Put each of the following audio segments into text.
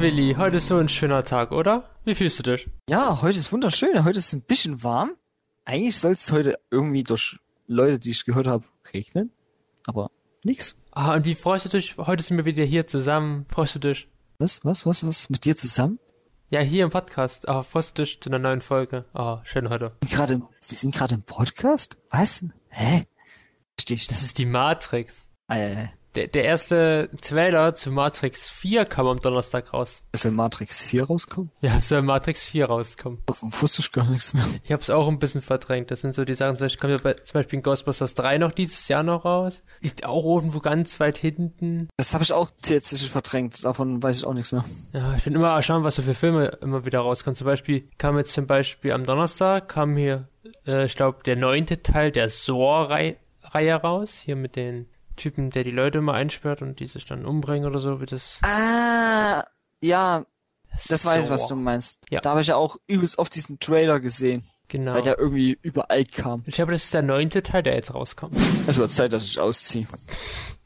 Willi, heute ist so ein schöner Tag, oder? Wie fühlst du dich? Ja, heute ist wunderschön. Heute ist es ein bisschen warm. Eigentlich soll es heute irgendwie durch Leute, die ich gehört habe, regnen. Aber nix. Ah, und wie freust du dich? Heute sind wir wieder hier zusammen. Freust du dich? Was, was, was, was? Mit dir zusammen? Ja, hier im Podcast. Ah, freust du dich zu einer neuen Folge? Ah, schön heute. Wir sind gerade im- wir sind gerade im Podcast? Was? Hä? Versteh ich Das das? ist die Matrix. Äh, Der, der erste Trailer zu Matrix 4 kam am Donnerstag raus. soll Matrix 4 rauskommen? Ja, es soll Matrix 4 rauskommen. Davon wusste ich gar nichts mehr. Ich hab's auch ein bisschen verdrängt. Das sind so die Sachen, zum Beispiel kommt ja bei, zum Beispiel in Ghostbusters 3 noch dieses Jahr noch raus. Liegt auch irgendwo ganz weit hinten. Das habe ich auch tatsächlich verdrängt. Davon weiß ich auch nichts mehr. Ja, ich bin immer erstaunt, was so für Filme immer wieder rauskommen. Zum Beispiel kam jetzt zum Beispiel am Donnerstag, kam hier, äh, ich glaube, der neunte Teil der Saw-Reihe raus. Hier mit den Typen, der die Leute immer einsperrt und die sich dann umbringen oder so, wie das. Ah, ja, das weiß ich, was du meinst. Ja. Da habe ich ja auch übelst oft diesen Trailer gesehen, Genau. weil der irgendwie überall kam. Ich glaube, das ist der neunte Teil, der jetzt rauskommt. Es wird Zeit, dass ich ausziehe.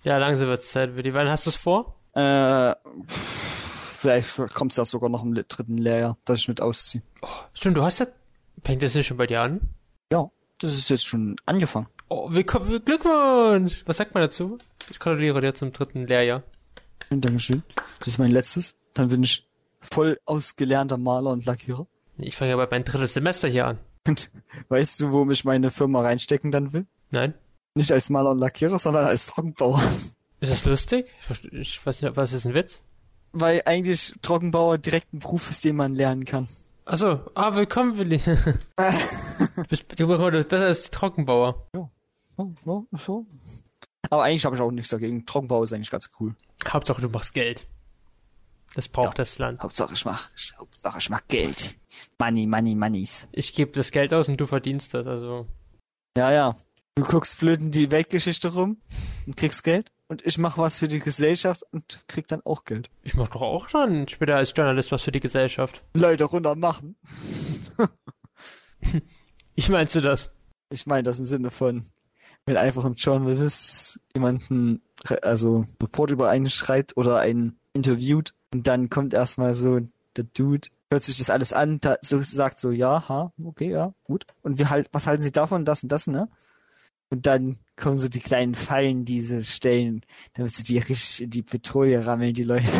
Ja, langsam wird's Zeit, Willi. Wann hast du's vor? Äh, vielleicht kommt es ja sogar noch im dritten Lehrjahr, dass ich mit ausziehe. Stimmt, du hast ja. Fängt das nicht schon bei dir an? Ja, das ist jetzt schon angefangen. Oh, willkommen, Glückwunsch! Was sagt man dazu? Ich gratuliere dir zum dritten Lehrjahr. Dankeschön. Das ist mein letztes. Dann bin ich voll ausgelernter Maler und Lackierer. Ich fange ja bald mein drittes Semester hier an. Und weißt du, wo mich meine Firma reinstecken dann will? Nein? Nicht als Maler und Lackierer, sondern als Trockenbauer. Ist das lustig? Ich, weiß nicht, was ist ein Witz? Weil eigentlich Trockenbauer direkt ein Beruf ist, den man lernen kann. Achso, ah, willkommen, Willi. du, bist, du bist besser als die Trockenbauer. Oh, oh, so. Aber eigentlich habe ich auch nichts dagegen. Trockenbau ist eigentlich ganz cool. Hauptsache, du machst Geld. Das braucht Ja. das Land. Hauptsache ich mach, Hauptsache ich mach Geld. Money, money, moneys. Ich gebe das Geld aus und du verdienst das, also. Ja, ja. Du guckst blöd in die Weltgeschichte rum und kriegst Geld. Und ich mach was für die Gesellschaft und krieg dann auch Geld. Ich mach doch auch schon später als Journalist was für die Gesellschaft. Leute runter machen. Wie meinst du das? Ich meine das im Sinne von, wenn einfach ein Journalist jemanden, also Report über einen schreibt oder einen interviewt und dann kommt erstmal so der Dude, hört sich das alles an, da, so, sagt so, ja, ha, okay, ja, gut. Und wir halt, was halten Sie davon, das und das, ne? Und dann kommen so die kleinen Fallen, die sie stellen, damit sie die richtig in die Petrolie rammeln, die Leute.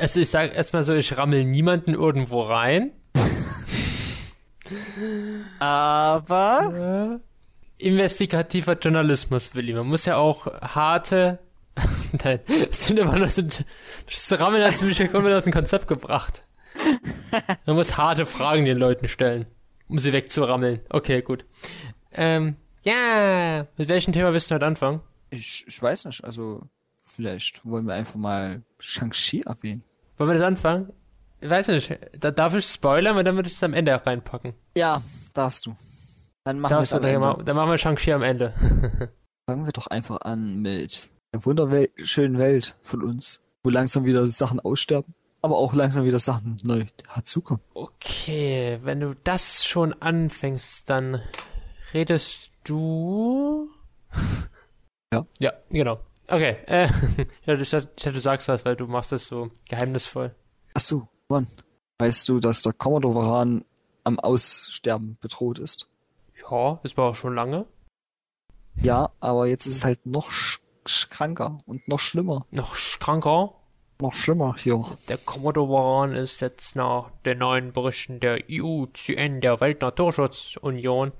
Also ich sag erstmal so, ich rammel niemanden irgendwo rein. Aber investigativer Journalismus, Willi. Man muss ja auch harte. Nein, das sind immer nur so. Das Rammeln hast du mich ja komplett aus dem Konzept gebracht. Man muss harte Fragen den Leuten stellen, um sie wegzurammeln. Okay, gut. Ähm, ja, mit welchem Thema willst du heute anfangen? ich, ich weiß nicht, also vielleicht wollen wir einfach mal Shang-Chi erwähnen. Wollen wir das anfangen? Ich weiß nicht. Da darf ich spoilern, weil dann würde ich es am Ende auch reinpacken. Ja, darfst du. Dann machen am dann, Ende. ma- dann machen wir Shang-Chi am Ende. Fangen wir doch einfach an mit der wunderschönen Welt von uns, wo langsam wieder Sachen aussterben, aber auch langsam wieder Sachen neu dazukommen. Okay, wenn du das schon anfängst, dann redest du. Ja. Ja, genau. Okay, äh, ich dachte, du sagst was, weil du machst das so geheimnisvoll. Ach so, Mann. Weißt du, dass der Commodore Varan am Aussterben bedroht ist? Ja, das war auch schon lange. Ja, aber jetzt ist es halt noch kranker und noch schlimmer. Noch kranker. Noch schlimmer hier. Der Commodore Varan ist jetzt nach den neuen Berichten der IUCN, der Weltnaturschutzunion,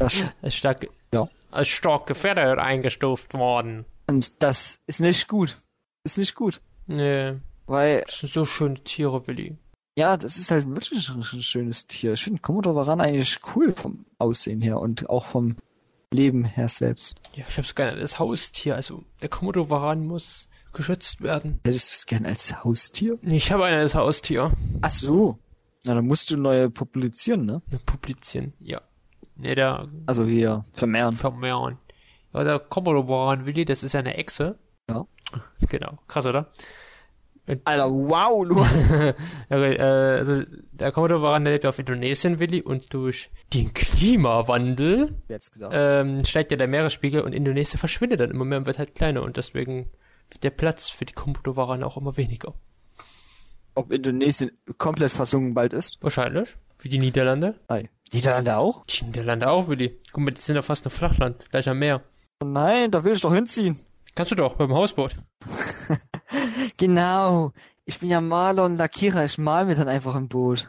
als stark, Ja. als stark gefährdet eingestuft worden. und das ist nicht gut. Ist nicht gut. Nee, Weil das sind so schöne Tiere, Willi. Ja, das ist halt wirklich ein, schönes Tier. Ich finde Komodo Varan eigentlich cool vom Aussehen her und auch vom Leben her selbst. Ja, ich hab's gerne als Haustier. Also, der Komodo Varan muss geschützt werden. Hättest du es gern als Haustier? Ich habe eine als Haustier. Ach so. Na, dann musst du neue publizieren, ne? Publizieren, ja. Ne, der Also hier vermehren. vermehren. Ja, der Komodo Varan, Willi, das ist eine Echse. Ja. Genau. Krass, oder? Alter, wow, Lu. okay, äh, also, der Komodo Varan, lebt auf Indonesien, Willi, und durch den Klimawandel ähm, steigt ja der Meeresspiegel und Indonesien verschwindet dann immer mehr und wird halt kleiner und deswegen wird der Platz für die Komodo Varan auch immer weniger. ob Indonesien komplett versunken bald ist. Wahrscheinlich. Wie die Niederlande. Nein. Niederlande auch? Die Niederlande auch, Willi. Guck mal, die sind ja fast ein Flachland. Gleich am Meer. Oh nein, da will ich doch hinziehen. Kannst du doch, beim Hausboot. Genau. Ich bin ja Maler und Lackierer. Ich mal mir dann einfach im Boot.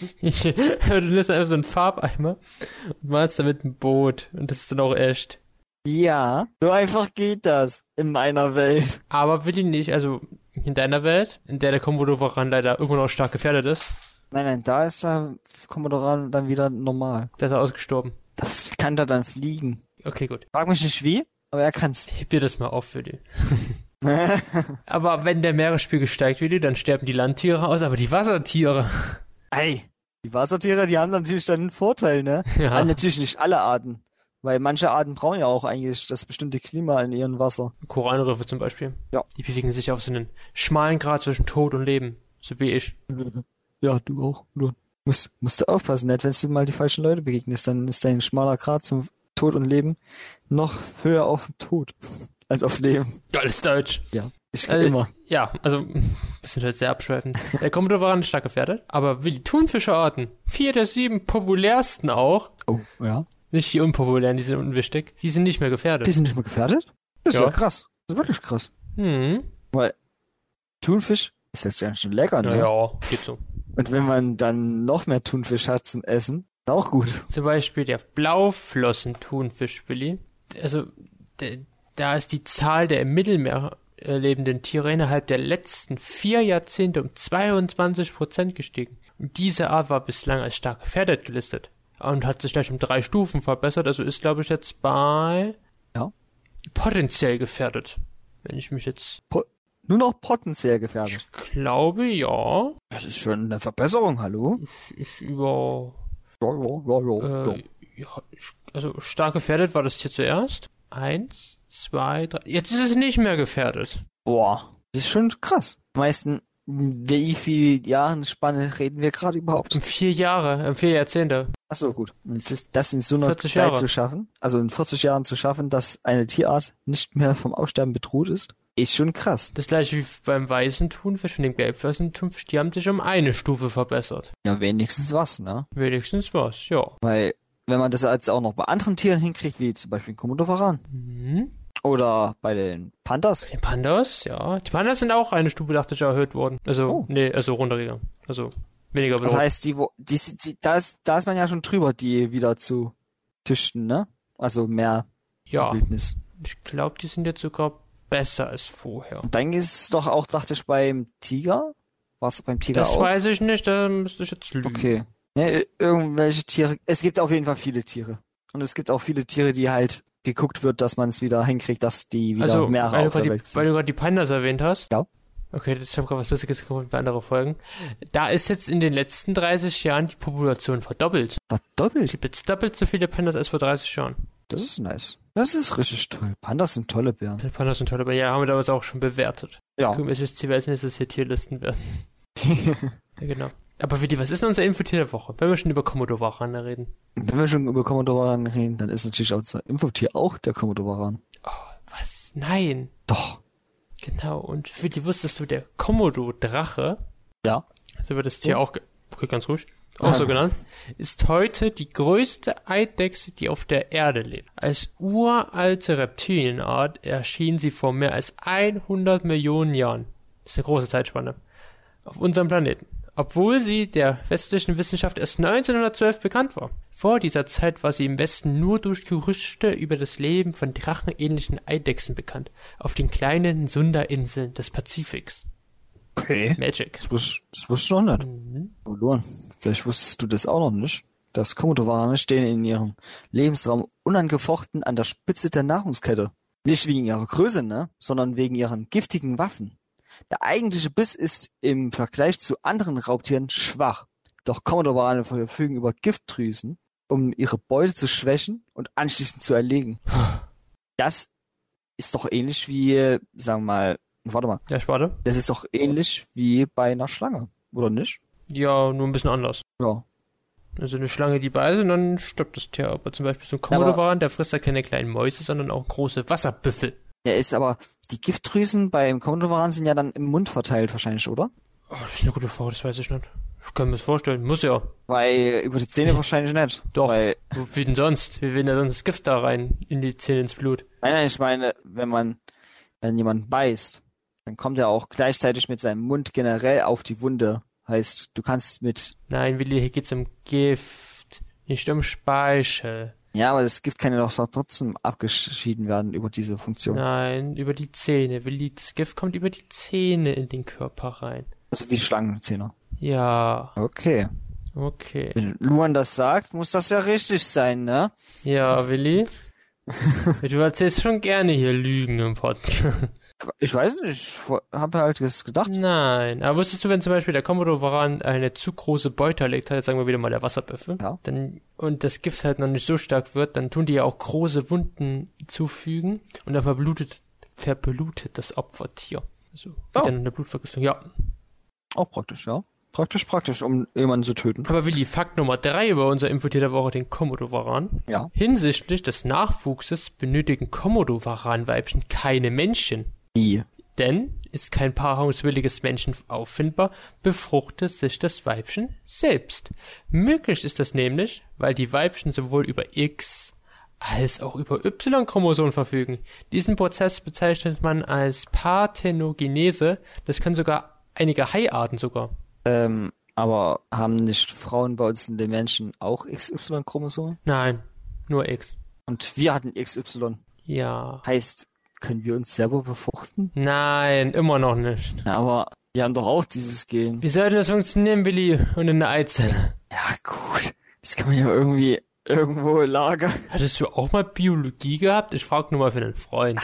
du nimmst einfach so einen Farbeimer und malst damit ein Boot. Und das ist dann auch echt. Ja, so einfach geht das in meiner Welt. Aber Willi nicht, also in deiner Welt, in der der Komodowaran leider immer noch stark gefährdet ist, Nein, nein, da ist der Komodoran dann wieder normal. der ist ausgestorben. Da kann der dann fliegen. Okay, gut. Frag mich nicht wie, aber er kann's. Heb dir das mal auf, Willi. Aber wenn der Meeresspiegel steigt, Willi, dann sterben die Landtiere aus, aber die Wassertiere. Ey, die Wassertiere, die haben natürlich dann einen Vorteil, ne? Ja. Aber natürlich nicht alle Arten. Weil manche Arten brauchen ja auch eigentlich das bestimmte Klima in ihrem Wasser. Korallenriffe zum Beispiel. Ja. Die bewegen sich auf so einen schmalen Grad zwischen Tod und Leben. So wie ich. Ja, du auch. Du musst, musst du aufpassen, nicht? Wenn du mal die falschen Leute begegnest, dann ist dein schmaler Grad zum Tod und Leben noch höher auf Tod als auf Leben. Geiles Deutsch. Ja, ich Also, immer. Ja, also, wir sind halt sehr abschweifend. Der Komodowaran ist stark gefährdet, aber wie die Thunfischerarten, vier der sieben populärsten auch, Oh, ja. nicht die unpopulären, die sind unwichtig, die sind nicht mehr gefährdet. Die sind nicht mehr gefährdet? Das ist Ja. ja, krass. Das ist wirklich krass. Hm. Weil Thunfisch ist jetzt ja schon lecker, ne? Naja, geht so. Und wenn man dann noch mehr Thunfisch hat zum Essen, ist auch gut. Zum Beispiel der Blauflossen-Thunfisch, Willi. Also, der, da ist die Zahl der im Mittelmeer äh, lebenden Tiere innerhalb der letzten vier Jahrzehnte um 22 Prozent gestiegen. Diese Art war bislang als stark gefährdet gelistet. Und hat sich gleich um drei Stufen verbessert, also ist, glaube ich, jetzt bei Ja. potenziell gefährdet. Wenn ich mich jetzt Nur noch potenziell gefährdet. glaube, ja. Das ist schon eine Verbesserung, hallo? Ich über Ja, ja, ja, ja. Äh, ja, ich, also stark gefährdet war das hier zuerst. Eins, zwei, drei. Jetzt ist es nicht mehr gefährdet. Boah, das ist schon krass. Am meisten, wie viel Jahren Spanne reden wir gerade überhaupt? Um vier Jahre, um vier Jahrzehnte. Achso, gut. Und das, das in so einer 40 Zeit Jahre. zu schaffen, also in 40 Jahren zu schaffen, dass eine Tierart nicht mehr vom Aussterben bedroht ist, ist schon krass. Das gleiche wie beim weißen Thunfisch und dem gelbflossen Thunfisch, die haben sich um eine Stufe verbessert. Ja, wenigstens was, ne? Wenigstens was, ja. Weil, wenn man das jetzt auch noch bei anderen Tieren hinkriegt, wie zum Beispiel Komodowaran Mhm. Oder bei den Pandas, Die Pandas, ja. Die Pandas sind auch eine Stufe, dachte ich, erhöht worden. Also, Oh. nee, also runtergegangen. Also, weniger das bedroht. heißt, die, wo- die, die, da, ist, da ist man ja schon drüber, die wieder zu tüchten, ne? Also mehr ja, Wildnis. ich glaube, die sind jetzt sogar besser als vorher. Und dann ist es doch auch, dachte ich, beim Tiger. War es beim Tiger Das auch? weiß ich nicht, da müsste ich jetzt lügen. Okay. Ne, ir- irgendwelche Tiere. Es gibt auf jeden Fall viele Tiere. Und es gibt auch viele Tiere, die halt geguckt wird, dass man es wieder hinkriegt, dass die wieder Also, mehrere weil du die, weil du gerade die Pandas erwähnt hast. Ja. Okay, das ich habe gerade was Lustiges gefunden für andere Folgen. Da ist jetzt in den letzten 30 Jahren die Population verdoppelt. Verdoppelt. Es gibt jetzt doppelt so viele Pandas als vor 30 Jahren. Das ist nice. Das ist richtig toll. Pandas sind tolle Bären. Pandas sind toll, aber ja, haben wir damals auch schon bewertet. Ja. Gucken, welches Ziel als nächstes hier Tierlisten werden. Ja, genau. Aber Willi, was ist denn unser Infotier der Woche? Wenn wir schon über Komodowaran reden. Wenn wir schon über Komodowaran reden, dann ist natürlich unser Infotier auch der Komodowaran. Oh, was? Nein. Doch. Genau. Und Willi, wusstest du, der Komodo-Drache, Ja. so wird das Tier auch, ge okay, ganz ruhig, auch so genannt, ist heute die größte Eidechse, die auf der Erde lebt. Als uralte Reptilienart erschien sie vor mehr als 100 Millionen Jahren. Das ist eine große Zeitspanne. Auf unserem Planeten. Obwohl sie der westlichen Wissenschaft erst 1912 bekannt war. Vor dieser Zeit war sie im Westen nur durch Gerüchte über das Leben von drachenähnlichen Eidechsen bekannt. Auf den kleinen Sunda-Inseln des Pazifiks. Okay. Magic. Das wusste, das wusste ich noch nicht. Mhm. Oh, Luan, vielleicht wusstest du das auch noch nicht. dass Komodowarane stehen in ihrem Lebensraum unangefochten an der Spitze der Nahrungskette. Nicht wegen ihrer Größe, ne, sondern wegen ihren giftigen Waffen. Der eigentliche Biss ist im Vergleich zu anderen Raubtieren schwach. Doch Komodowarane verfügen über Giftdrüsen, um ihre Beute zu schwächen und anschließend zu erlegen. Das ist doch ähnlich wie, sagen wir mal, warte mal, Ja, warte. das ist doch ähnlich wie bei einer Schlange, oder nicht? Ja, nur ein bisschen anders. Ja. Also eine Schlange, die beißt und dann stirbt das Tier. Aber zum Beispiel so ein Komodowaran, der frisst ja keine kleinen Mäuse, sondern auch große Wasserbüffel. Ja, ist aber, die Giftdrüsen beim Komodowaran sind ja dann im Mund verteilt wahrscheinlich, oder? Oh, das ist eine gute Frage, das weiß ich nicht. Ich kann mir das vorstellen. Muss ja. Weil über die Zähne wahrscheinlich nicht. Doch. Weil, Wie denn sonst? Wie will denn sonst das Gift da rein in die Zähne ins Blut? nein, nein, ich meine, wenn man, wenn jemand beißt, dann kommt er auch gleichzeitig mit seinem Mund generell auf die Wunde. Heißt, du kannst mit, Nein, Willi, hier geht's um Gift, nicht um Speichel. Ja, aber das Gift kann ja doch trotzdem abgeschieden werden über diese Funktion. Nein, über die Zähne. Willi, das Gift kommt über die Zähne in den Körper rein. Also wie Schlangenzähne. Ja, Okay. okay. Wenn Luan das sagt, muss das ja richtig sein, ne? Ja, Willi? du erzählst schon gerne hier Lügen im Podcast. Ich weiß nicht, ich habe halt das gedacht. Nein, aber wusstest du, wenn zum Beispiel der Komodo Varan eine zu große Beute erlegt hat, jetzt sagen wir wieder mal der Wasserbüffel, Ja. dann, und das Gift halt noch nicht so stark wird, dann tun die ja auch große Wunden zufügen und dann verblutet, verblutet das Opfertier. Also geht Oh. dann in eine Blutvergiftung, ja. Auch praktisch, ja. Praktisch, praktisch, um jemanden zu töten. Aber Willi, Fakt Nummer drei über unser Infotier der Woche, den Komodo-Varan. Ja. Hinsichtlich des Nachwuchses benötigen Komodo-Varan-Weibchen keine Männchen. Wie? Denn ist kein paarungswilliges Männchen auffindbar, befruchtet sich das Weibchen selbst. Möglich ist das nämlich, weil die Weibchen sowohl über X als auch über Y-Chromosomen verfügen. Diesen Prozess bezeichnet man als Parthenogenese. Das können sogar einige Haiarten sogar. Ähm, aber haben nicht Frauen bei uns in den Menschen auch XY-Chromosomen? Nein, nur X. Und wir hatten XY. Ja. Heißt, können wir uns selber befruchten? Nein, immer noch nicht. Aber wir haben doch auch dieses Gen. Wie sollte das funktionieren, Billy? Und in der Eizelle? Ja, gut. Das kann man ja irgendwie irgendwo lagern. Hattest du auch mal Biologie gehabt? Ich frage nur mal für einen Freund.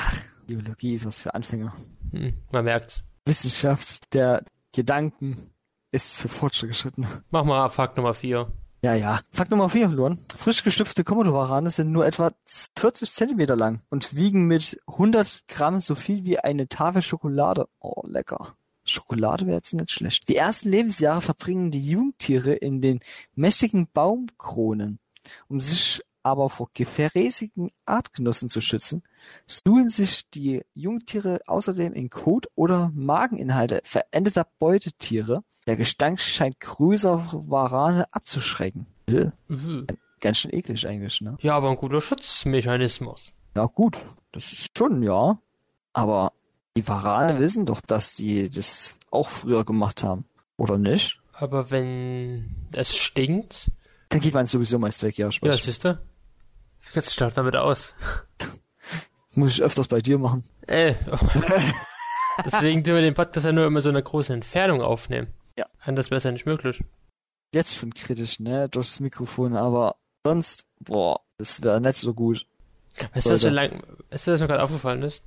Biologie ist was für Anfänger. Hm, man merkt's. Wissenschaft der Gedanken ist für Fortschrittene. Mach mal Fakt Nummer 4. Ja, ja. Fakt Nummer 4 verloren. Frisch geschlüpfte Komodowarane sind nur etwa 40 Zentimeter lang und wiegen mit 100 Gramm so viel wie eine Tafel Schokolade. Oh, lecker. Schokolade wäre jetzt nicht schlecht. Die ersten Lebensjahre verbringen die Jungtiere in den mächtigen Baumkronen. Um sich aber vor gefährräsigen Artgenossen zu schützen, suhlen sich die Jungtiere außerdem in Kot oder Mageninhalte verendeter Beutetiere. Der Gestank scheint größere Warane abzuschrecken. Äh, Mhm. Ganz schön eklig eigentlich, ne? Ja, aber ein guter Schutzmechanismus. Ja gut, das ist schon, ja. Aber die Warane wissen doch, dass die das auch früher gemacht haben. Oder nicht? Aber wenn es stinkt, Dann geht man sowieso meist weg, ja. ja, Spaß. siehste. Jetzt start damit aus. Muss ich öfters bei dir machen. Ey. Deswegen tun wir den Podcast ja nur immer so eine große Entfernung aufnehmen. Anders wäre es ja nicht möglich. Jetzt schon kritisch, ne? Durchs Mikrofon, aber sonst, boah, das wäre nicht so gut. Weißt du, was, wir lang, weißt du, was mir gerade aufgefallen ist?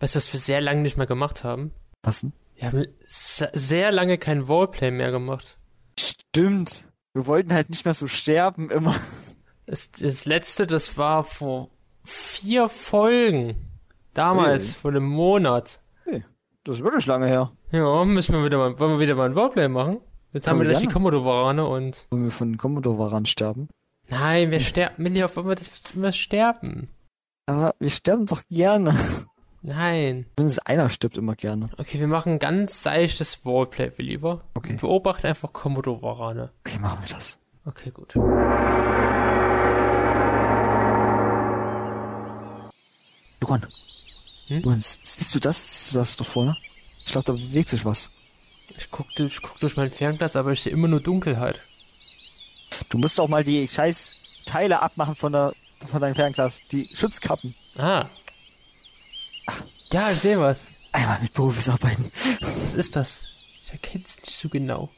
Weißt du, was wir sehr lange nicht mehr gemacht haben? Was denn? Wir haben se- sehr lange kein Wallplay mehr gemacht. Stimmt. Wir wollten halt nicht mehr so sterben immer. Das, das letzte, das war vor vier Folgen. Damals, Ui. vor einem Monat. Das ist wirklich lange her. Ja, müssen wir wieder mal, wollen wir wieder mal ein Wallplay machen? Jetzt haben wir wir gleich die. Komodo-Warane und... Wollen wir von Commodore-Waran sterben? Nein, wir sterben, Milli, auf einmal das wir sterben. Aber wir sterben doch gerne. Nein. Zumindest einer stirbt immer gerne. Okay, wir machen ein ganz seichtes Wallplay, wir lieber. Okay. Beobachten einfach Komodo-Warane. Okay, machen wir das. Okay, gut. Luan. Hm? Luan, siehst du das? Siehst du das dort vorne? Ich glaube, da bewegt sich was. Ich guck, durch- ich guck durch mein Fernglas, aber ich sehe immer nur Dunkelheit. Du musst auch mal die scheiß Teile abmachen von der von deinem Fernglas. Die Schutzkappen. Ah. Ja, ich sehe was. Einmal mit Profis arbeiten. Was ist das? Ich erkenne es nicht so genau.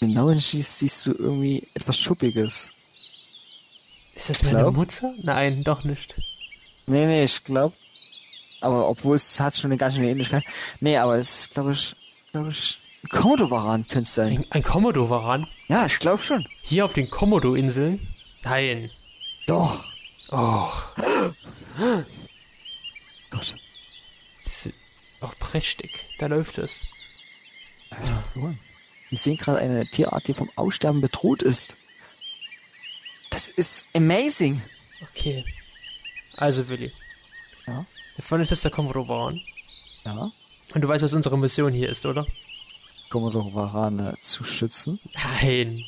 Genau hinschießt, siehst du irgendwie etwas Schuppiges. Ist das meine glaub- Mutter? Nein, doch nicht. Nee, nee, ich glaube. Aber obwohl es hat schon eine ganz schöne Ähnlichkeit. Nee, aber es ist, glaube ich, glaube ich, ein Komodo-Waran könnte es sein. Ein, ein Komodo-Varan? Ja, ich glaube schon. Hier auf den Komodo-Inseln? Nein. Doch. Oh, Gott. die ist auch prächtig. Da läuft es. Luan. Wir sehen gerade eine Tierart, die vom Aussterben bedroht ist. Das ist amazing. Okay. Also, Willi. Ja? Jetzt der Komodo-Varan. Ja. Und du weißt, was unsere Mission hier ist, oder? Commodore Warane zu schützen. Nein.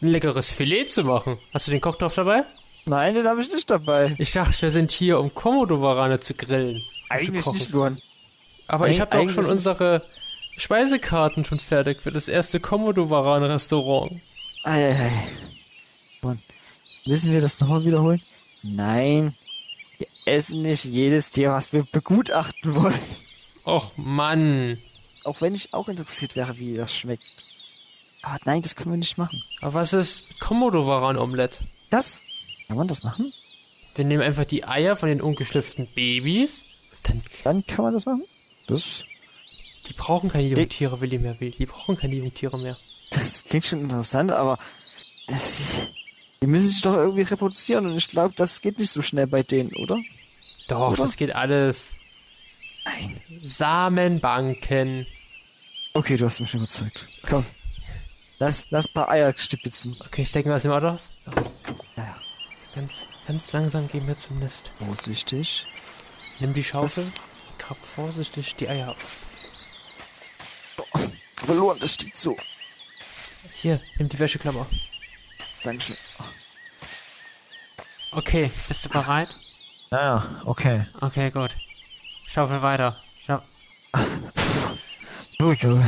Ein leckeres Filet zu machen. Hast du den Kochtopf dabei? Nein, den habe ich nicht dabei. Ich dachte, wir sind hier, um Komodo-Warane zu grillen. Eigentlich kochen. nicht, Luan. Aber ich Eig- habe eigentlich schon unsere Speisekarten schon fertig für das erste Komodo-Warane-Restaurant. Eieiei. Luan, müssen wir das nochmal wiederholen? Nein. Wir essen nicht jedes Tier, was wir begutachten wollen. Och, Mann. Auch wenn ich auch interessiert wäre, wie das schmeckt. Aber nein, das können wir nicht machen. Aber was ist Komodo-Waran-Omelette? Das? Kann man das machen? Wir nehmen einfach die Eier von den ungeschlüpften Babys. Dann, Dann kann man das machen? Das, die brauchen keine Jungtiere, Willi mehr. Willi. Die brauchen keine Jungtiere mehr. das klingt schon interessant, aber das ist, die müssen sich doch irgendwie reproduzieren und ich glaube, das geht nicht so schnell bei denen, oder? Doch, Oder? das geht alles. Nein. Samenbanken. Okay, du hast mich überzeugt. Komm. Lass, lass ein paar Eier stipitzen. Okay, stecken wir aus dem Auto aus. Ja. Ganz, ganz langsam gehen wir zum Nest. Vorsichtig. Nimm die Schaufel, grab vorsichtig die Eier ab. Verloren, das steht so. Hier, nimm die Wäscheklammer. Dankeschön. Okay, bist du bereit? Naja, okay. Okay, gut. Schaufel weiter. Schau Du, du.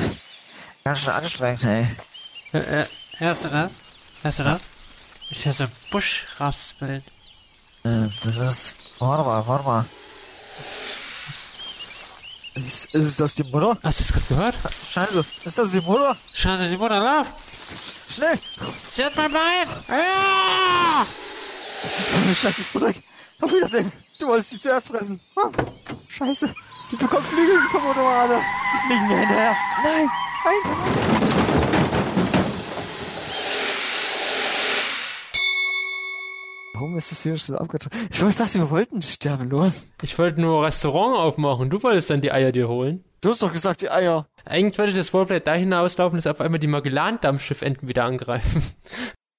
Ganz schön anstrengend, ey. äh, äh, hörst du das? Hörst du das? Ich höre so Busch raspeln. Äh, das ist. Warte mal, warte mal. Ist, ist das die Mutter? Hast du das gerade gehört? Scheiße, ist das die Mutter? Scheiße, die Mutter läuft. Schnell! Sie hat mein Bein. Ah! Scheiße, ist zurück. Auf Wiedersehen. Du wolltest sie zuerst fressen. Oh, scheiße. Die bekommt Flügel, die Kommodore. Sie fliegen mir hinterher. Nein, nein. Warum ist das wieder so abgetroffen? Ich wollte- dachte, wir wollten sterben, Luan. Ich wollte nur Restaurant aufmachen. Du wolltest dann die Eier dir holen. Du hast doch gesagt, die Eier. Eigentlich wollte das Roleplay da hinauslaufen, dass auf einmal die Magellan-Dampfschiffenten wieder angreifen.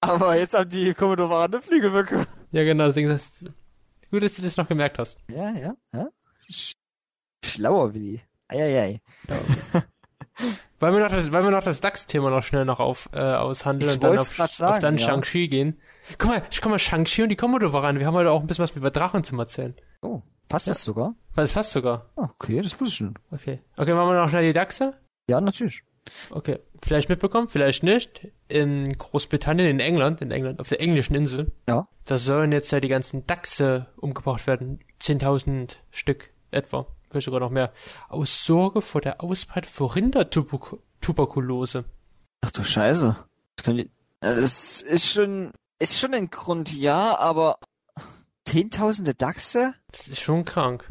Aber jetzt haben die Kommodore eine Flügel bekommen. ja, genau. Deswegen ist das gut, dass du das noch gemerkt hast. Ja, ja, ja. Sch- Schlauer Willi. Eieiei. Wollen wir noch das, wollen wir noch das DAX-Thema noch schnell noch auf, äh, aushandeln Ich und dann auf, auf dann ja. Shang-Chi gehen? Guck mal, ich komm mal, Shang-Chi und die Komodo ran. Wir haben heute auch ein bisschen was über Drachen zum Erzählen. Oh, passt das sogar? Es passt sogar. Ah, Okay, das wusste ich schon. Okay. Okay, machen wir noch schnell die Dachse? Ja, natürlich. Okay. Vielleicht mitbekommen, vielleicht nicht. In Großbritannien, in England, in England, auf der englischen Insel, Ja. da sollen jetzt ja die ganzen Dachse umgebracht werden. 10.000 Stück etwa. Vielleicht sogar noch mehr. Aus Sorge vor der Ausbreitung von Rindertuberkulose. Ach du Scheiße. Das, können die, Ja, das ist schon, ist schon ein Grund, ja, aber Zehntausende Dachse? Das ist schon krank.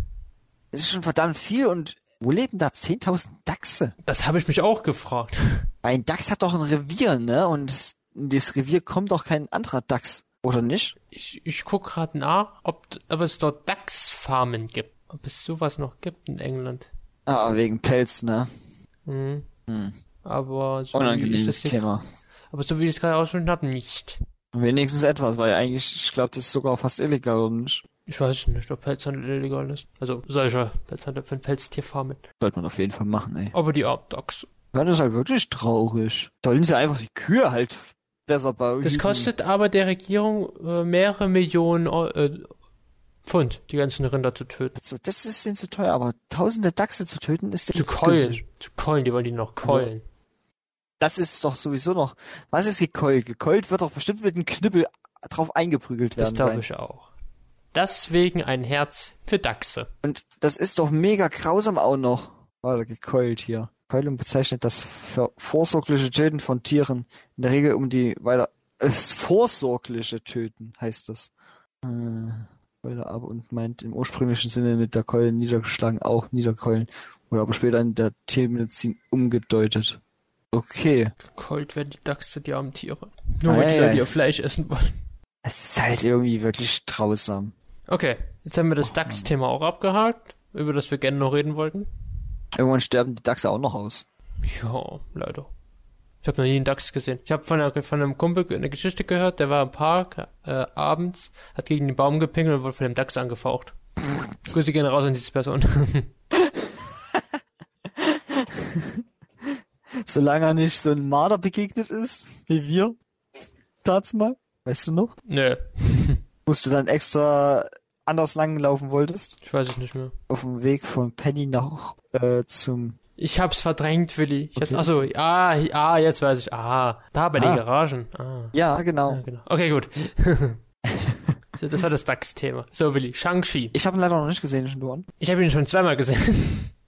Das ist schon verdammt viel und wo leben da 10.000 Dachse? Das habe ich mich auch gefragt. Ein Dachs hat doch ein Revier, ne? Und in das Revier kommt doch kein anderer Dachs, oder nicht? Ich, ich guck gerade nach, ob, ob es dort Dachsfarmen gibt. Ob es sowas noch gibt in England. Ah, wegen Pelz, ne? Mhm. Hm. Aber so wie ich Unangenehmes das hier, Thema. aber so wie ich es gerade ausgefunden habe, nicht. Wenigstens etwas, weil eigentlich, ich glaube, das ist sogar fast illegal, oder nicht? Ich weiß nicht, ob Pelzhandel illegal ist. Also solcher Pelzhandel von Pelztierfarmen. Sollte man auf jeden Fall machen, ey. Aber die Art Dachs. Ja, das ist halt wirklich traurig. Sollen sie einfach die Kühe halt besser bauen? Das kostet aber der Regierung äh, mehrere Millionen äh, Pfund, die ganzen Rinder zu töten. So, das ist denen zu teuer, aber tausende Dachse zu töten ist Zu denen keulen. günstig. Zu keulen, die wollen die noch keulen. Das ist doch sowieso noch. Was ist gekeult? Gekeult wird doch bestimmt mit einem Knüppel drauf eingeprügelt das werden. glaube sein. ich auch. Deswegen ein Herz für Dachse. Und das ist doch mega grausam auch noch. Warte, gekeult hier. Keulung bezeichnet das vorsorgliche Töten von Tieren. In der Regel um die weiter. Das vorsorgliche Töten heißt das. Äh, Keule ab und meint im ursprünglichen Sinne mit der Keule niedergeschlagen auch niederkeulen. Oder aber später in der Tiermedizin umgedeutet. Okay. Gekeult werden die Dachse, die armen Tiere. Nur weil die Leute ihr Fleisch essen wollen. Es ist halt irgendwie wirklich grausam. Okay, jetzt haben wir das Dachs-Thema auch abgehakt, über das wir gerne noch reden wollten. Irgendwann sterben die Dachse auch noch aus. Ja, leider. Ich habe noch nie einen Dachs gesehen. Ich habe von, von einem Kumpel eine Geschichte gehört, der war im Park äh, abends, hat gegen den Baum gepinkelt und wurde von dem Dachs angefaucht. Grüße gehen raus an diese Person. Solange er nicht so ein Marder begegnet ist, wie wir. Tat's mal. Weißt du noch? Nö, Musst du dann extra anders lang laufen wolltest? ich weiß es nicht mehr. Auf dem Weg von Penny nach äh, zum. Ich hab's verdrängt, Willi. Ich hab's, Okay. achso, ah, ah, jetzt weiß ich. Ah, da bei Ah. den Garagen. Ah, Ja, genau. ja, genau. Okay, gut. so, das war das DAX-Thema. So, Willi, Shang-Chi. Ich habe ihn leider noch nicht gesehen, Schnurren. Ich habe ihn schon zweimal gesehen.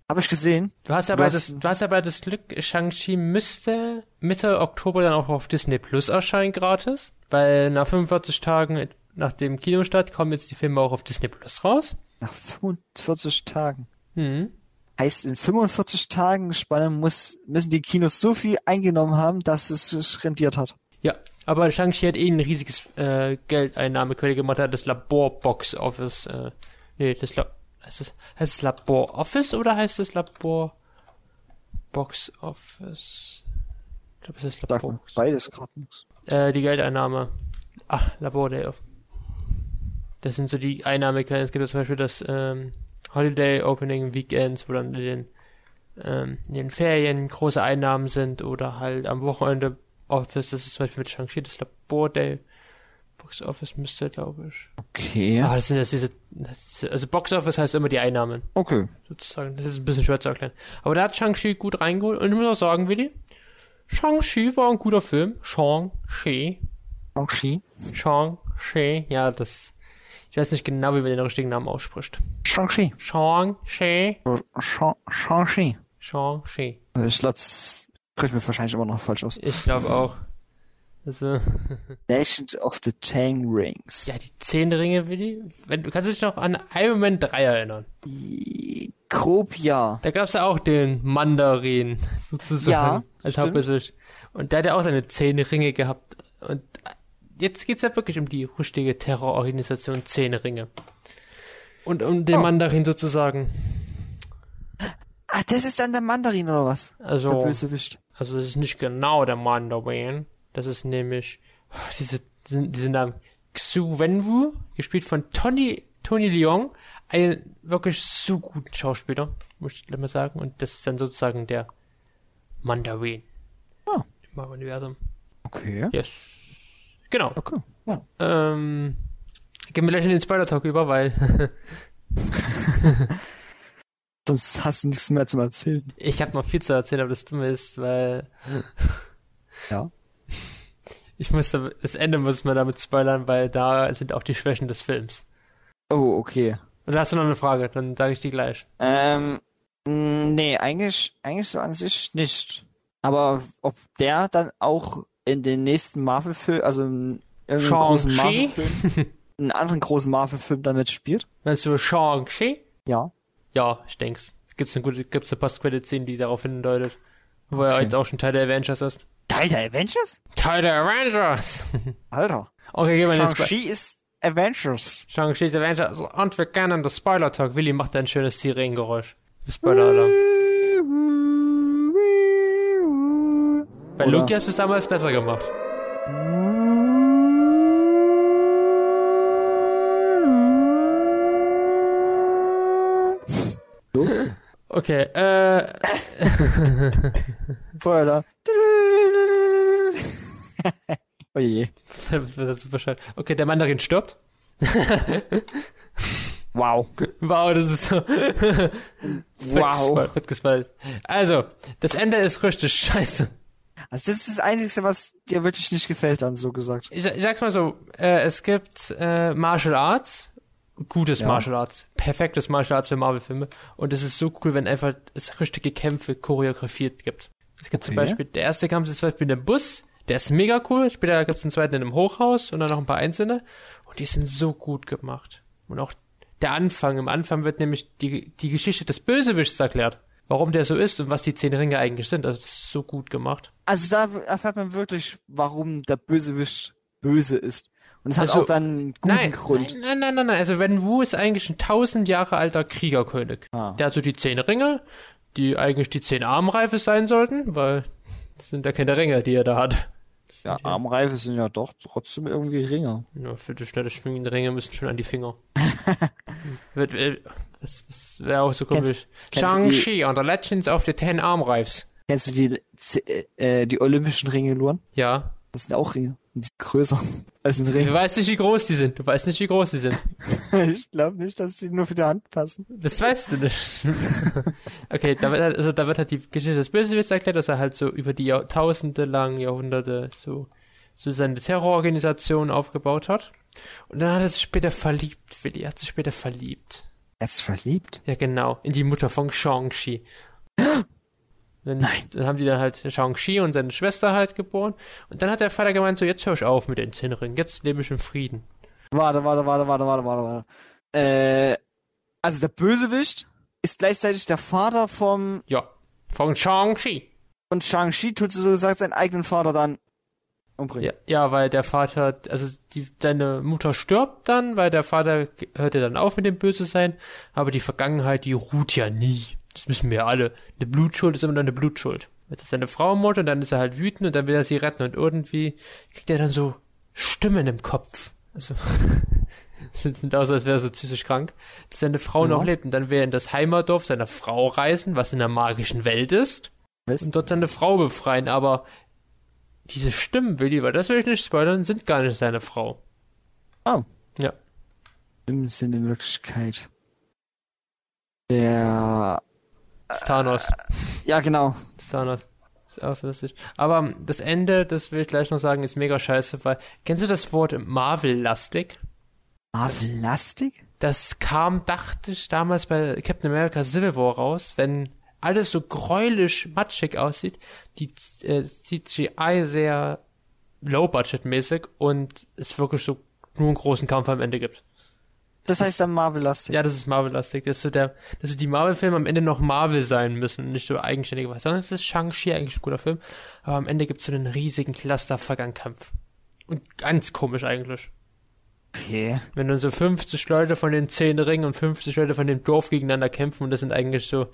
Habe ich gesehen? Du hast Du aber hast- das, du hast aber das Glück, Shang-Chi müsste Mitte Oktober dann auch auf Disney Plus erscheinen, gratis. Weil nach 45 Tagen nach dem Kinostart kommen jetzt die Filme auch auf Disney Plus raus. Nach 45 Tagen. Mhm. Heißt, in 45 Tagen Spanne muss, müssen die Kinos so viel eingenommen haben, dass es sich rentiert hat. Ja, aber Shang-Chi hat eh ein riesiges äh, Geldeinnahmequelle gemacht, hat das Labor Box Office, äh, nee, das La heißt es, heißt es Labor Office oder heißt es Labor Box Office? Ich glaube, es ist Labor Box. beides gerade nichts. Äh, die Geldeinnahme. Ah, Labor Day Off. Das sind so die Einnahmequellen. Es gibt ja zum Beispiel das ähm, Holiday Opening Weekends, wo dann in den, ähm, in den Ferien große Einnahmen sind oder halt am Wochenende Office. Das ist zum Beispiel mit Shang-Chi das Labor Day. Box Office müsste, glaube ich. Okay. Ah, das sind das diese, das, also Box Office heißt immer die Einnahmen, Okay. sozusagen. Das ist ein bisschen schwer zu erklären. Aber da hat Shang-Chi gut reingeholt. Und ich muss auch sagen, Willi, Shang-Chi war ein guter Film. Shang-Chi. Shang-Chi. Shang-Chi, ja, das. Ich weiß nicht genau, wie man den richtigen Namen ausspricht. Shang-Chi. Shang-Chi. Shang- Shang-Chi. Shang-Chi. Also Ich glaube, das spricht mir wahrscheinlich immer noch falsch aus. Ich glaube auch. Also, Legend of the Tang Rings. ja, die zehn Ringe, Willi. Wenn, du kannst dich noch an Iron Man 3 erinnern. Grob ja. Da gab's ja auch den Mandarin, sozusagen, Ja, als. Hauptbösewicht. Und der hat ja auch seine zehn Ringe gehabt. Und jetzt geht's ja wirklich um die richtige Terrororganisation Zehn Ringe. Und um den Oh. Mandarin sozusagen. Ah, das ist dann der Mandarin oder was? Der Also, Bösewicht. Also das ist nicht genau der Mandarin. Das ist nämlich oh, diese, diese, diese Namen. Xu Wenwu, gespielt von Tony, Tony Leung, ein wirklich so guten Schauspieler, muss ich gleich mal sagen. Und das ist dann sozusagen der Mandarin. Ah. Im Universum. Okay. Yes. Genau. Okay. Ja. Ähm, gehen wir gleich in den Spider-Talk über, weil Sonst hast du nichts mehr zum Erzählen. ich habe noch viel zu erzählen, aber das Dumme ist, weil Ja. Ich musste, das Ende muss man damit spoilern, weil da sind auch die Schwächen des Films. Oh, okay. Oder hast du noch eine Frage? Dann sage ich die gleich. Ähm, mh, nee, eigentlich, eigentlich so an sich nicht. Aber ob der dann auch in den nächsten Marvel-Film, also in irgendeinem großen? Marvel-Film, einen anderen großen Marvel-Film damit spielt? Meinst du Shang-Chi? Ja. Ja, ich denk's. Gibt's eine gute, gibt's eine Post-Credit-Szene, die darauf hindeutet. Wo er Okay. jetzt auch schon Teil der Avengers ist. Teil der Avengers? Teil der Avengers! Alter. okay, gehen wir Spo- Shang-Chi ist Avengers. Shang-Chi's Avengers. Und wir kennen das Spoiler-Talk. Willi macht ein schönes Sirenengeräusch. Spoiler-Alarm. Bei Loki hast du es damals besser gemacht. Okay, äh, Spoiler. Oh je. Okay, der Mandarin stirbt. Wow. Wow, das ist so. Wow. Wird gespoilt. Also, das Ende ist richtig scheiße. Also das ist das Einzige, was dir wirklich nicht gefällt, dann so gesagt. Ich, ich sag's mal so, äh, es gibt äh, Martial Arts, gutes Ja. Martial Arts, perfektes Martial Arts für Marvel-Filme. Und es ist so cool, wenn einfach es richtige Kämpfe choreografiert gibt. Es gibt zum Okay. Beispiel, der erste Kampf ist zum Beispiel in einem Bus, der ist mega cool. Später gibt's einen zweiten in einem Hochhaus und dann noch ein paar einzelne. Und die sind so gut gemacht. Und auch der Anfang, im Anfang wird nämlich die, die Geschichte des Bösewichts erklärt. Warum der so ist und was die zehn Ringe eigentlich sind. Also das ist so gut gemacht. Also da erfährt man wirklich, warum der Bösewicht böse ist. Und es hat Also, auch dann einen guten Nein, Grund. nein, nein, nein, nein, nein. Also Wen Wu ist eigentlich ein tausend Jahre alter Kriegerkönig. Ah. Der hat so die zehn Ringe, die eigentlich die zehn Armreife sein sollten, weil das sind ja keine Ringe, die er da hat. Ja, Armreife sind ja doch trotzdem irgendwie Ringer. Ja, für die schnelle schwingende Ringe müssen schon an die Finger. Äh, das das wäre auch so komisch. Shang-Chi on the Legends of the Ten Arm Rifes. Kennst du die, äh, die olympischen Ringe, Luan? Ja. Das sind auch Ringe. Die sind größer als ein Du Ring. weißt nicht, wie groß die sind. Du weißt nicht, wie groß die sind. ich glaube nicht, dass die nur für die Hand passen. Das weißt du nicht. okay, da wird, halt- also da wird halt die Geschichte des Bösewichts erklärt, dass er halt so über die Jahrtausende lang, Jahrhunderte so, so seine Terrororganisation aufgebaut hat. Und dann hat er sich später verliebt, Willi. Er hat sich später verliebt. Er ist verliebt? Ja, genau. In die Mutter von Shang-Chi. Dann, Nein. Dann haben die dann halt Shang-Chi und seine Schwester halt geboren. Und dann hat der Vater gemeint, so, jetzt hör ich auf mit den Zinnringen. Jetzt lebe ich in Frieden. Warte, warte, warte, warte, warte, warte, warte. Äh, also der Bösewicht ist gleichzeitig der Vater vom Ja. Von Shang-Chi. und Shang-Chi tut so gesagt seinen eigenen Vater dann umbringen. Ja, ja, weil der Vater, also die, seine Mutter stirbt dann, weil der Vater hört ja dann auf mit dem Böse sein, aber die Vergangenheit, die ruht ja nie. Das wissen wir ja alle. Eine Blutschuld ist immer noch eine Blutschuld. Jetzt ist seine Frau Mutter und dann ist er halt wütend und dann will er sie retten und irgendwie kriegt er dann so Stimmen im Kopf. Also, sind, sind aus, als wäre er so psychisch krank, dass seine Frau Ja. noch lebt und dann will er in das Heimatdorf seiner Frau reisen, was in der magischen Welt ist Was? und dort seine Frau befreien, aber diese Stimmen, Willi, weil das will ich nicht spoilern, sind gar nicht seine Frau. Oh. Ja. Im Sinne in Wirklichkeit. Der. Das Thanos. Ja, genau. Das ist Thanos. Das ist auch so lustig. Aber das Ende, das will ich gleich noch sagen, ist mega scheiße, weil, kennst du das Wort Marvel-lastig? Marvel-lastig? Das kam, dachte ich, damals bei Captain America Civil War raus, wenn alles so gräulich matschig aussieht, die äh, CGI sehr low-budget-mäßig und es wirklich so nur einen großen Kampf am Ende gibt. Das heißt dann Marvel-lastig. Ja, das ist Marvel-lastig. Das ist so der, dass die Marvel-Filme am Ende noch Marvel sein müssen, nicht so eigenständige was. Sondern es ist Shang-Chi eigentlich ein guter Film, aber am Ende gibt es so einen riesigen Cluster-Vergangkampf. Und ganz komisch eigentlich. Okay. Wenn dann so 50 Leute von den 10 Ringen und 50 Leute von dem Dorf gegeneinander kämpfen und das sind eigentlich so,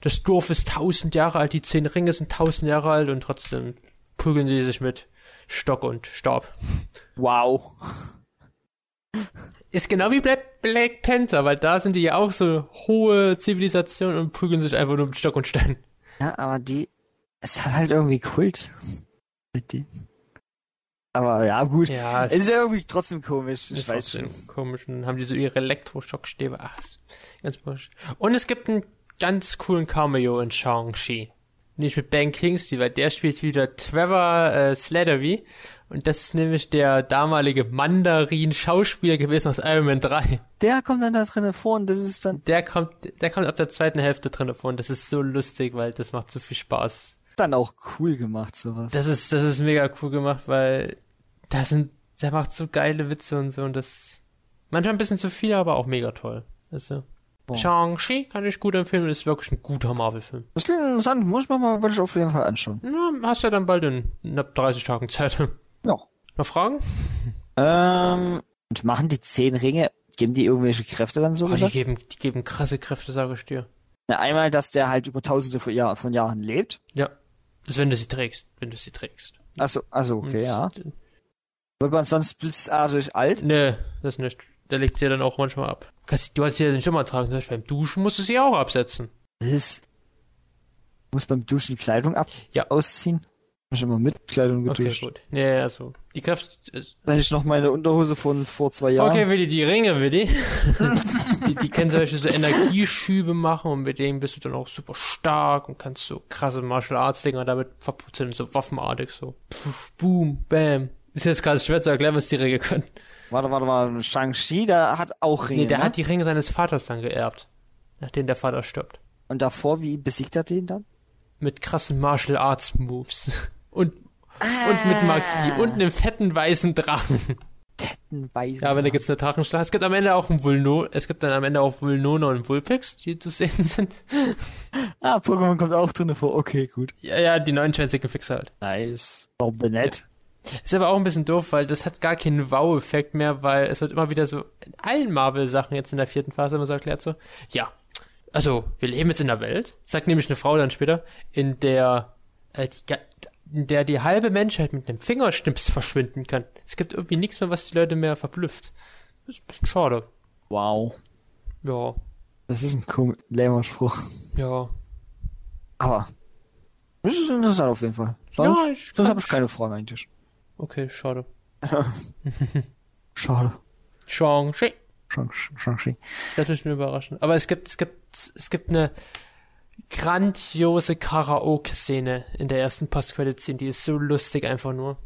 das Dorf ist 1000 Jahre alt, die 10 Ringe sind 1000 Jahre alt und trotzdem prügeln sie sich mit Stock und Stab. Wow. Ist genau wie Black, Black Panther, weil da sind die ja auch so hohe Zivilisationen und prügeln sich einfach nur mit Stock und Stein. Ja, aber die. Es hat halt irgendwie Kult. Mit die. Aber ja, gut. Ja, Es ist ja irgendwie trotzdem komisch. Ich ist weiß trotzdem schon. komisch. Und dann haben die so ihre Elektroschockstäbe. Ach, ist ganz komisch. Und es gibt einen ganz coolen Cameo in Shang-Chi. Nicht mit Ben Kingsley, weil der spielt wieder Trevor äh, Slattery. Und das ist nämlich der damalige Mandarin-Schauspieler gewesen aus Iron Man 3. Der kommt dann da drinnen vor und das ist dann, Der kommt, der kommt ab der zweiten Hälfte drin vor. Und das ist so lustig, weil das macht so viel Spaß. dann auch cool gemacht, sowas. Das ist, das ist mega cool gemacht, weil da sind, der macht so geile Witze und so und das manchmal ein bisschen zu viel, aber auch mega toll. Also. Shang-Chi kann ich gut empfehlen, ist wirklich ein guter Marvel-Film. Das klingt interessant, muss mir mal will ich auf jeden Fall anschauen. Na, hast ja dann bald in knapp 30 Tagen Zeit. Ja. Noch Fragen? Ähm, und machen die zehn Ringe, geben die irgendwelche Kräfte dann so Oh, die geben, die geben krasse Kräfte, sage ich dir. Na, einmal, dass der halt über tausende von, Jahr, von Jahren lebt. Ja. Das ist, wenn du sie trägst, wenn du sie trägst. Also, also okay, Und- ja. Wird man sonst blitzartig alt? Nee, das nicht. Der legt sie dann auch manchmal ab. Du hast ja den Schimmer tragen, zum Beispiel beim Duschen musst du sie auch absetzen. Das ist, muss beim Duschen die Kleidung ab Ja. ausziehen. Hab ich immer mit Kleidung Okay, geduscht. gut. Nee, also, die Kräfte, äh, Dann ich noch meine Unterhose von vor zwei Jahren. Okay, Willi, die Ringe, Willi. die, die können solche so Energieschübe machen und mit denen bist du dann auch super stark und kannst so krasse Martial Arts Dinger damit verputzen, so waffenartig, so. Puff, boom, bam. Ist jetzt gerade schwer zu erklären, was die Ringe können. Warte, warte, warte. Shang-Chi, der hat auch Ringe. Nee, der ne? hat die Ringe seines Vaters dann geerbt. Nachdem der Vater stirbt. Und davor, wie besiegt er den dann? Mit krassen Martial Arts Moves. Und, und mit Magie. Und einem fetten weißen Drachen. Fetten Weisen. Ja, am Ende gibt's eine Drachenschlacht. Es gibt am Ende auch ein Vulno, es gibt dann am Ende auch Vulnona und Vulpix, die zu sehen sind. Ah, Pokémon kommt auch drin vor. Okay, gut. Ja, ja, die neunschwänzigen Fixer halt. Nice. Warum denn nett? Ist aber auch ein bisschen doof, weil das hat gar keinen Wow-Effekt mehr, weil es wird immer wieder so in allen Marvel-Sachen jetzt in der vierten Phase immer so erklärt so, ja, also wir leben jetzt in einer Welt, sagt nämlich eine Frau dann später, in der äh, die, in der die halbe Menschheit mit einem Fingerschnips verschwinden kann. Es gibt irgendwie nichts mehr, was die Leute mehr verblüfft. Das ist ein bisschen schade. Wow. Ja, Das ist ein komischer, lämmer Spruch. ja. Aber Das ist interessant auf jeden Fall. Sonst, ja, ich sonst habe ich keine Fragen eigentlich. Okay, schade. Schade. Shang-Chi. Shang- Shang-Chi. Das wird mich überraschen. Aber es gibt, es gibt, es gibt eine grandiose Karaoke-Szene in der ersten Post-Credit-Scene. Die ist so lustig einfach nur.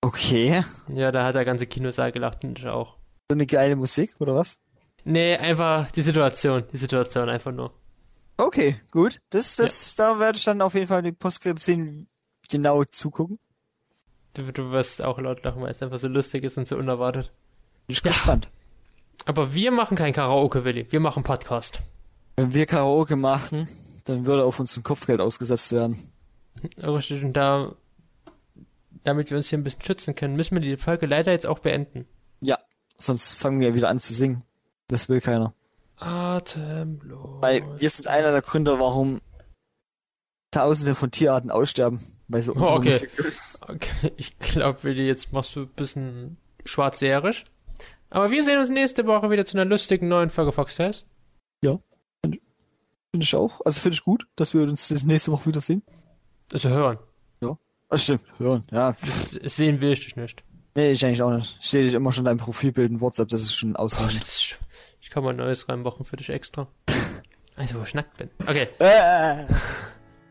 Okay. Ja, da hat der ganze Kinosaal gelacht und ich auch. So eine geile Musik, oder was? Nee, einfach die Situation. Die Situation einfach nur. Okay, gut. Das, das, da werde ich dann auf jeden Fall die Postkredit-Szenen genau zugucken. Du, du wirst auch laut lachen, weil es einfach so lustig ist und so unerwartet. Bin ich Ja. gespannt. Aber wir machen kein Karaoke, Willi. Wir machen Podcast. Wenn wir Karaoke machen, dann würde auf uns ein Kopfgeld ausgesetzt werden. Richtig, und da, damit wir uns hier ein bisschen schützen können, müssen wir die Folge leider jetzt auch beenden. Ja, sonst fangen wir wieder an zu singen. Das will keiner. Atemlos. Weil wir sind einer der Gründe, warum Tausende von Tierarten aussterben. Weil so unsere Oh, okay. Musik. Okay, ich glaube, Willi, jetzt machst du ein bisschen schwarzseherisch. Aber wir sehen uns nächste Woche wieder zu einer lustigen neuen Folge Fox Tales. Finde ich auch. Also finde ich gut, dass wir uns das nächste Woche wieder sehen. Also hören. Also stimmt, hören. Ja. Das sehen will ich dich nicht. Nee, ich eigentlich auch nicht. Ich sehe dich immer schon in deinem Profilbild in WhatsApp, das ist schon Boah, ausreichend. das ist, ich kann mal ein neues reinmachen für dich extra. Also, wo ich nackt bin. Okay. Äh,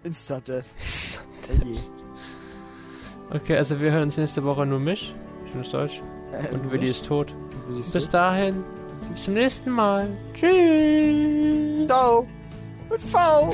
Insta-Death. Hey. Okay, also wir hören uns nächste Woche nur mich. Ich bin Deutsch. Und Willi ist tot. Willi ist Bis dahin. Bis zum nächsten Mal. Tschüss. Ciao. Mit V.